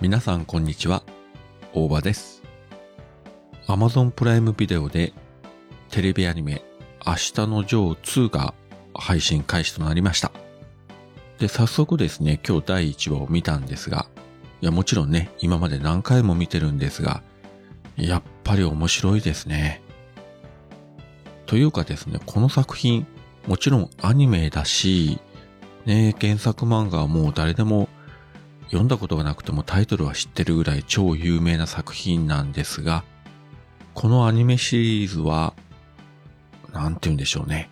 皆さんこんにちは、大場です。Amazon プライムビデオでテレビアニメ明日のジョー2が配信開始となりました。で、早速ですね、今日第1話を見たんですが、いや、もちろんね、今まで何回も見てるんですが、やっぱり面白いですね。というかですね、この作品、もちろんアニメだし、ね、原作漫画はもう誰でも読んだことがなくてもタイトルは知ってるぐらい超有名な作品なんですが、このアニメシリーズは、なんて言うんでしょうね。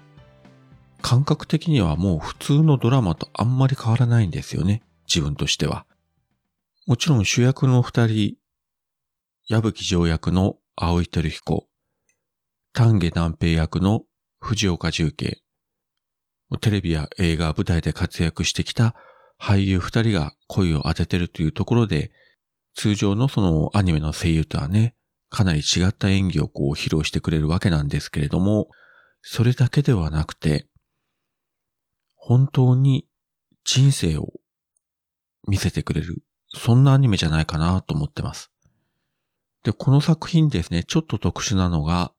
感覚的にはもう普通のドラマとあんまり変わらないんですよね。自分としては。もちろん主役の二人、矢吹城役の青井照彦、丹下断平役の藤岡重慶、テレビや映画、舞台で活躍してきた俳優二人が声を当ててるというところで、通常のそのアニメの声優とはね、かなり違った演技をこう披露してくれるわけなんですけれども、それだけではなくて、本当に人生を見せてくれる、そんなアニメじゃないかなと思ってます。で、この作品ですね、ちょっと特殊なのが、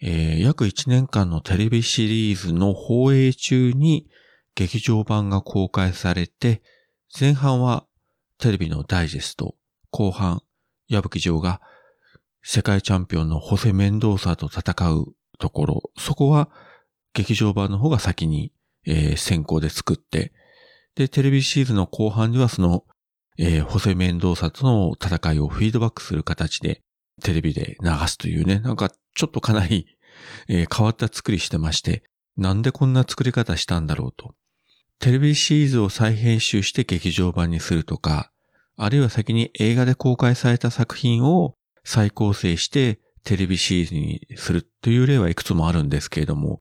えー、約1年間のテレビシリーズの放映中に劇場版が公開されて、前半はテレビのダイジェスト、後半、矢吹城が世界チャンピオンのホセ・メンドーサと戦うところ、そこは劇場版の方が先に、えー先行で作って、で、テレビシリーズの後半にはその、えーホセ・メンドーサとの戦いをフィードバックする形でテレビで流すというね、なんかちょっとかなり、えー変わった作りしてまして、なんでこんな作り方したんだろうと。テレビシリーズを再編集して劇場版にするとか、あるいは先に映画で公開された作品を再構成してテレビシリーズにするという例はいくつもあるんですけれども、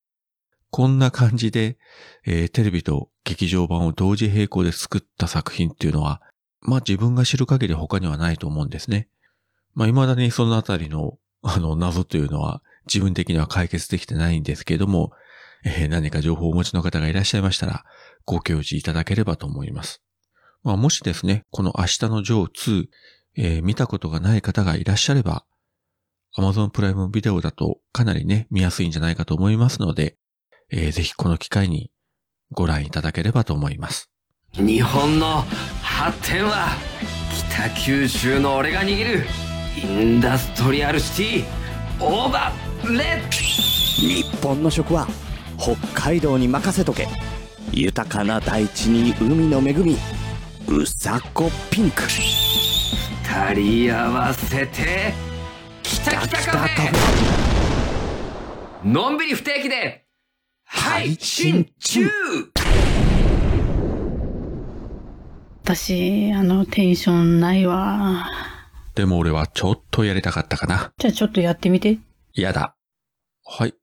こんな感じで、えーテレビと劇場版を同時並行で作った作品っていうのは、まあ自分が知る限り他にはないと思うんですね。まあ未だにそのあたりの、あの謎というのは自分的には解決できてないんですけれども、えー何か情報をお持ちの方がいらっしゃいましたら、ご教示いただければと思います。まあもしですね、この明日のジョー2、えー見たことがない方がいらっしゃれば、Amazon プライムビデオだとかなりね、見やすいんじゃないかと思いますので、えーぜひこの機会にご覧いただければと思います。日本の発展は北九州の俺が握るインダストリアルシティオーバーレッ日本の食は北海道に任せとけ豊かな大地に海の恵みうさこピンク二人合わせて北北カフェのんびり不定期で配信中私、あの、テンションないわ。でも俺はちょっとやりたかったかな。じゃあちょっとやってみて。やだ。はい。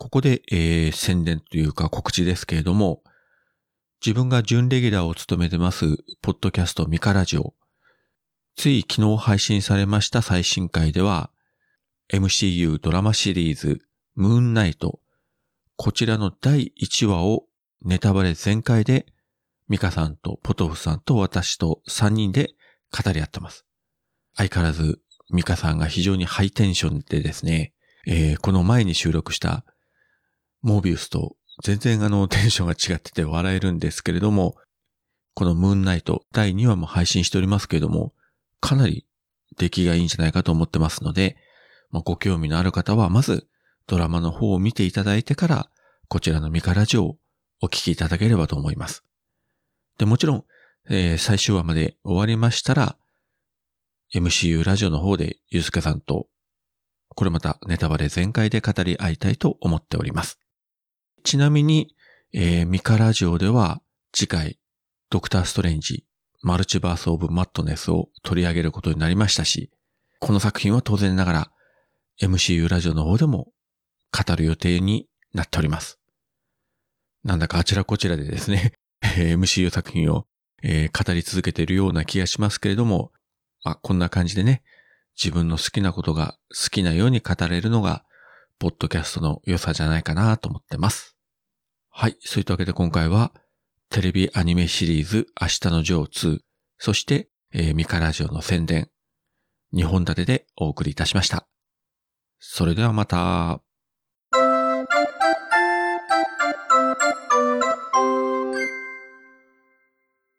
ここで、えー宣伝というか告知ですけれども、自分が準レギュラーを務めてます、ポッドキャストミカラジオ。つい昨日配信されました最新回では、MCU ドラマシリーズ、ムーンナイト。こちらの第1話をネタバレ全開で、ミカさんとポトフさんと私と3人で語り合ってます。相変わらず、ミカさんが非常にハイテンションでですね、えーこの前に収録したモービウスと全然あのテンションが違ってて笑えるんですけれども、このムーンナイト第2話も配信しておりますけれども、かなり出来がいいんじゃないかと思ってますので、まあ、ご興味のある方はまずドラマの方を見ていただいてから、こちらのミカラジオをお聞きいただければと思います。で、もちろん、えー最終話まで終わりましたら、MCU ラジオの方でゆうすけさんとこれまたネタバレ全開で語り合いたいと思っております。ちなみに、えーミカラジオでは次回、ドクターストレンジ、マルチバースオブマットネスを取り上げることになりましたし、この作品は当然ながら MCU ラジオの方でも語る予定になっております。なんだかあちらこちらでですね、え MCU 作品を、えー語り続けているような気がしますけれども、まあ、こんな感じでね、自分の好きなことが好きなように語れるのが、ポッドキャストの良さじゃないかなと思ってます。はい。そういったわけで今回は、テレビアニメシリーズ明日のジョー2、そしてえー、ミカラジオの宣伝、2本立てでお送りいたしました。それではまた。